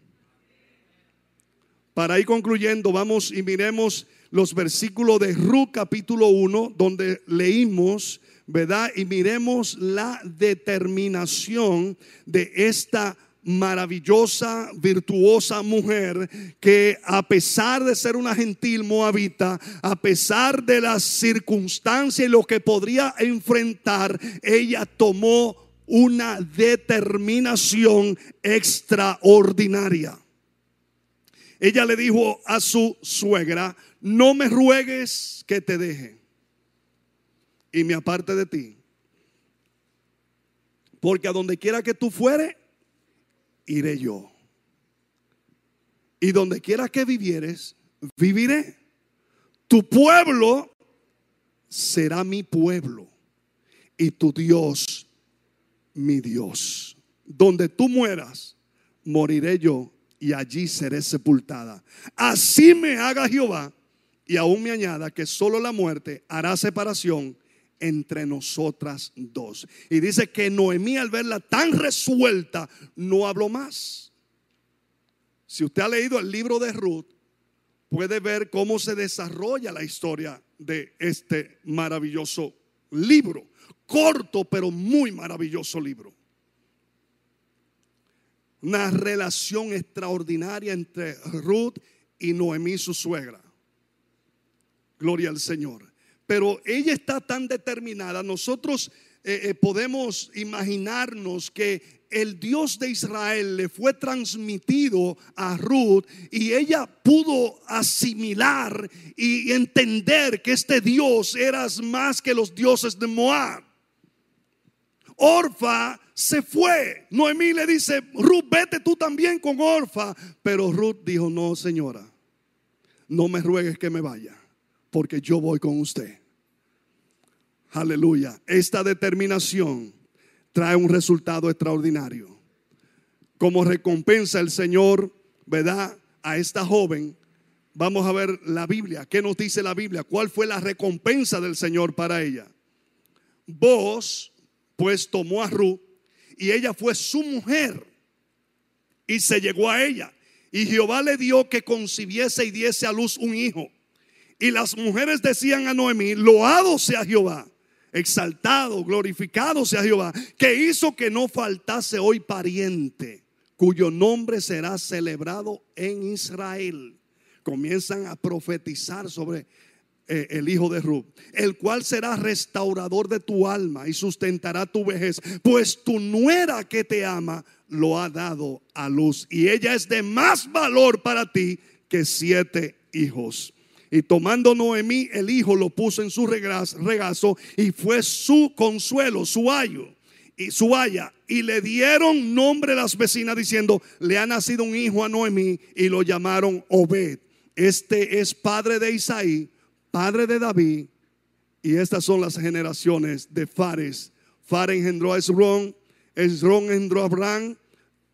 Para ir concluyendo, vamos y miremos los versículos de Ruth capítulo 1, donde leímos, ¿verdad? Y miremos la determinación de esta maravillosa, virtuosa mujer que a pesar de ser una gentil moabita, a pesar de las circunstancias y lo que podría enfrentar, ella tomó una determinación extraordinaria. Ella le dijo a su suegra, no me ruegues que te deje y me aparte de ti. Porque a donde quiera que tú fuere, iré yo. Y donde quiera que vivieres, viviré. Tu pueblo será mi pueblo y tu Dios mi Dios. Donde tú mueras, moriré yo y allí seré sepultada. Así me haga Jehová y aún me añada que solo la muerte hará separación entre nosotras dos. Y dice que Noemí al verla tan resuelta no habló más. Si usted ha leído el libro de Ruth, puede ver cómo se desarrolla la historia de este maravilloso libro. Corto pero muy maravilloso libro. Una relación extraordinaria entre Ruth y Noemí, su suegra. Gloria al Señor. Pero ella está tan determinada. Nosotros eh, eh, podemos imaginarnos que el Dios de Israel le fue transmitido a Ruth y ella pudo asimilar y entender que este Dios era más que los dioses de Moab. Orfa se fue. Noemí le dice, Ruth, vete tú también con Orfa. Pero Ruth dijo, no, señora, no me ruegues que me vaya, porque yo voy con usted. Aleluya. Esta determinación trae un resultado extraordinario. Como recompensa el Señor, ¿verdad? A esta joven, vamos a ver la Biblia. ¿Qué nos dice la Biblia? ¿Cuál fue la recompensa del Señor para ella? Vos, pues tomó a Ruth y ella fue su mujer y se llegó a ella. Y Jehová le dio que concibiese y diese a luz un hijo. Y las mujeres decían a Noemí, loado sea Jehová exaltado, glorificado sea Jehová, que hizo que no faltase hoy pariente, cuyo nombre será celebrado en Israel. Comienzan a profetizar sobre eh, el hijo de Rub, el cual será restaurador de tu alma y sustentará tu vejez, pues tu nuera que te ama lo ha dado a luz y ella es de más valor para ti que siete hijos. Y tomando Noemí el hijo lo puso en su regazo y fue su consuelo, su ayo y su haya. Y le dieron nombre las vecinas diciendo, le ha nacido un hijo a Noemí y lo llamaron Obed. Este es padre de Isaí, padre de David. Y estas son las generaciones de Fares. Fares engendró a Esrón, Esrón engendró a Abraham,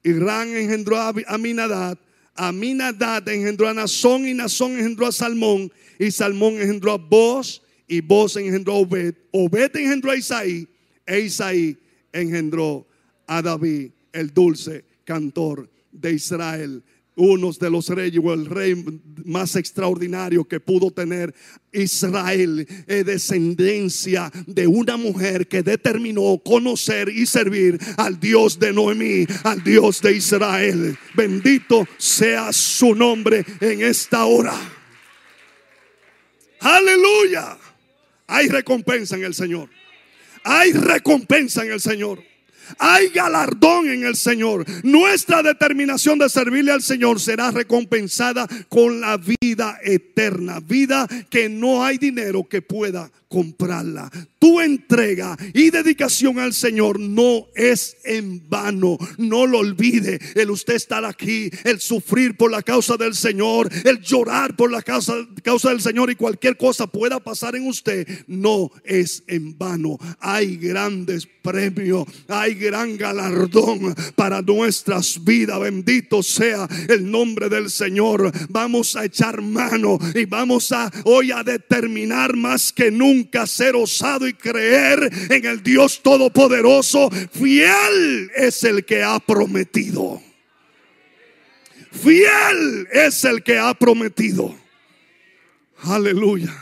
Irán engendró a Aminadad, Aminadad engendró a Nazón y Nazón engendró a Salmón y Salmón engendró a Boz y Boz engendró a Obed. Obed engendró a Isaí e Isaí engendró a David, el dulce cantor de Israel unos de los reyes o el rey más extraordinario que pudo tener Israel, es descendencia de una mujer que determinó conocer y servir al Dios de Noemí, al Dios de Israel. Bendito sea su nombre en esta hora. Aleluya. Hay recompensa en el Señor. Hay recompensa en el Señor. Hay galardón en el Señor. Nuestra determinación de servirle al Señor será recompensada con la vida eterna. Vida que no hay dinero que pueda comprarla. Tu entrega y dedicación al Señor no es en vano. No lo olvide. El usted estar aquí, el sufrir por la causa del Señor, el llorar por la causa, causa del Señor y cualquier cosa pueda pasar en usted, no es en vano. Hay grandes premios, hay gran galardón para nuestras vidas. Bendito sea el nombre del Señor. Vamos a echar mano y vamos a hoy a determinar más que nunca ser osado y creer en el Dios Todopoderoso. Fiel es el que ha prometido. Fiel es el que ha prometido. Aleluya.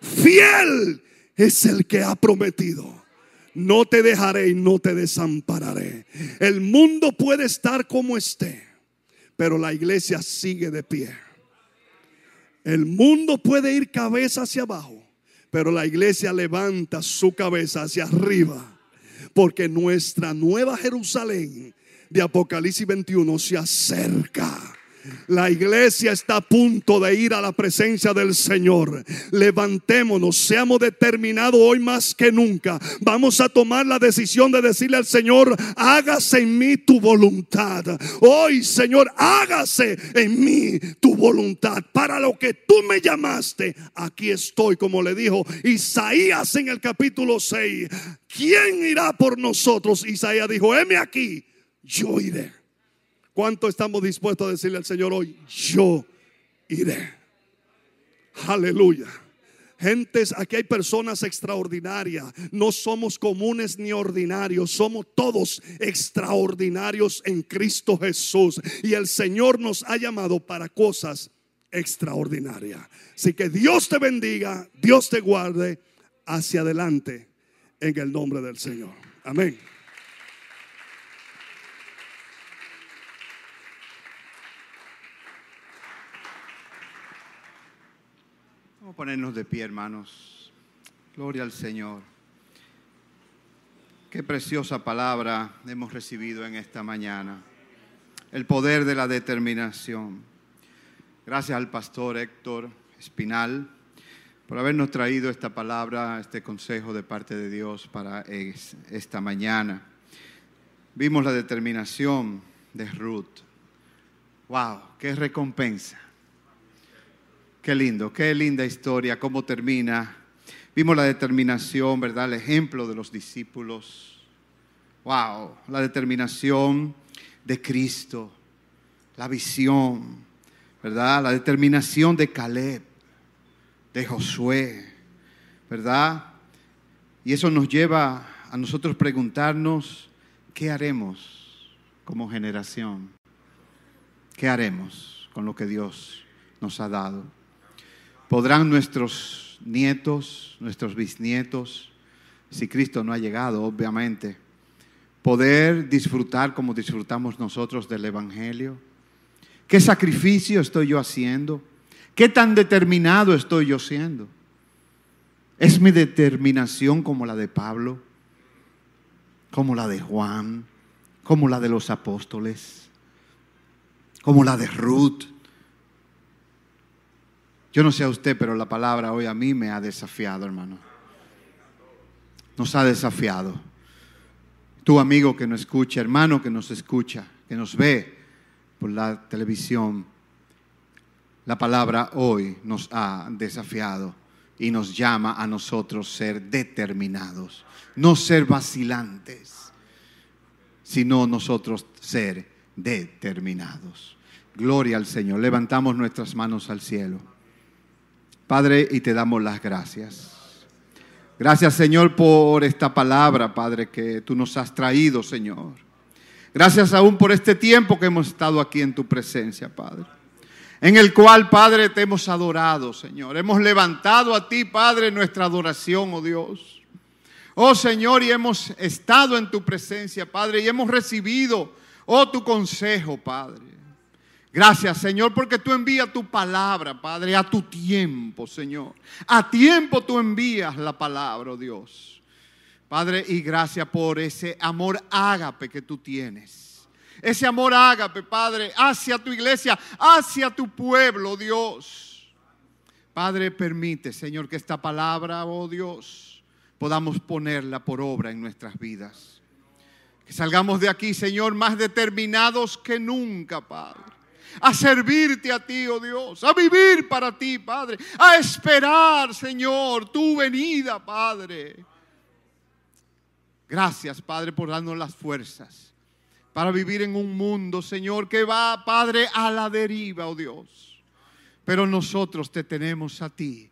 Fiel es el que ha prometido. No te dejaré y no te desampararé. El mundo puede estar como esté, pero la iglesia sigue de pie. El mundo puede ir cabeza hacia abajo, pero la iglesia levanta su cabeza hacia arriba. Porque nuestra nueva Jerusalén de Apocalipsis 21 se acerca. La iglesia está a punto de ir a la presencia del Señor. Levantémonos, seamos determinados hoy más que nunca. Vamos a tomar la decisión de decirle al Señor, hágase en mí tu voluntad. Hoy, Señor, hágase en mí tu voluntad. Para lo que tú me llamaste, aquí estoy, como le dijo Isaías en el capítulo 6. ¿Quién irá por nosotros? Isaías dijo, heme aquí, yo iré. ¿Cuánto estamos dispuestos a decirle al Señor hoy? Yo iré. Aleluya. Gentes, aquí hay personas extraordinarias. No somos comunes ni ordinarios. Somos todos extraordinarios en Cristo Jesús. Y el Señor nos ha llamado para cosas extraordinarias. Así que Dios te bendiga, Dios te guarde hacia adelante en el nombre del Señor. Amén. Ponernos de pie, hermanos. Gloria al Señor. Qué preciosa palabra hemos recibido en esta mañana. El poder de la determinación. Gracias al pastor Héctor Espinal por habernos traído esta palabra, este consejo de parte de Dios para esta mañana. Vimos la determinación de Ruth. ¡Wow! ¡Qué recompensa! Qué lindo, qué linda historia, cómo termina Vimos la determinación, ¿verdad? El ejemplo de los discípulos. Wow, la determinación de Cristo, la visión, ¿verdad? La determinación de Caleb, de Josué, ¿verdad? Y eso nos lleva a nosotros preguntarnos, ¿qué haremos como generación? ¿Qué haremos con lo que Dios nos ha dado? ¿Podrán nuestros nietos, nuestros bisnietos, si Cristo no ha llegado, obviamente, poder disfrutar como disfrutamos nosotros del Evangelio. ¿Qué sacrificio estoy yo haciendo? ¿Qué tan determinado estoy yo siendo? ¿Es mi determinación como la de Pablo? ¿Como la de Juan? ¿Como la de los apóstoles? ¿Como la de Ruth? Yo no sé a usted, pero la palabra hoy a mí me ha desafiado, hermano. Nos ha desafiado. Tu amigo que nos escucha, hermano que nos escucha, que nos ve por la televisión, la palabra hoy nos ha desafiado y nos llama a nosotros ser determinados, no ser vacilantes, sino nosotros ser determinados. Gloria al Señor. Levantamos nuestras manos al cielo. Padre, y te damos las gracias. Gracias, Señor, por esta palabra, Padre, que tú nos has traído, Señor. Gracias aún por este tiempo que hemos estado aquí en tu presencia, Padre. En el cual, Padre, te hemos adorado, Señor. Hemos levantado a ti, Padre, nuestra adoración, oh Dios. Oh Señor, y hemos estado en tu presencia, Padre, y hemos recibido, oh, tu consejo, Padre. Gracias, Señor, porque tú envías tu palabra, Padre, a tu tiempo, Señor. A tiempo tú envías la palabra, oh Dios. Padre, y gracias por ese amor ágape que tú tienes. Ese amor ágape, Padre, hacia tu iglesia, hacia tu pueblo, Dios. Padre, permite, Señor, que esta palabra, oh Dios, podamos ponerla por obra en nuestras vidas. Que salgamos de aquí, Señor, más determinados que nunca, Padre a servirte a ti, oh Dios, a vivir para ti, Padre, a esperar, Señor, tu venida, Padre. Gracias, Padre, por darnos las fuerzas para vivir en un mundo, Señor, que va, Padre, a la deriva, oh Dios. Pero nosotros te tenemos a ti.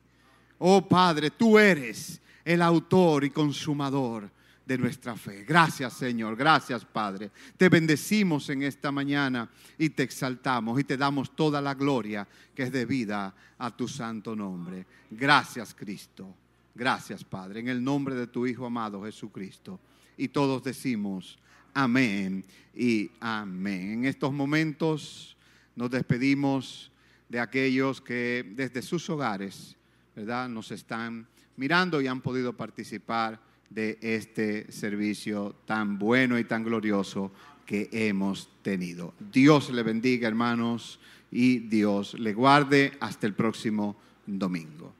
Oh Padre, tú eres el autor y consumador de nuestra fe. Gracias Señor, gracias Padre. Te bendecimos en esta mañana y te exaltamos y te damos toda la gloria que es debida a tu santo nombre. Gracias Cristo, gracias Padre, en el nombre de tu Hijo amado Jesucristo. Y todos decimos amén y amén. En estos momentos nos despedimos de aquellos que desde sus hogares, ¿verdad? Nos están mirando y han podido participar de este servicio tan bueno y tan glorioso que hemos tenido. Dios le bendiga, hermanos, y Dios le guarde hasta el próximo domingo.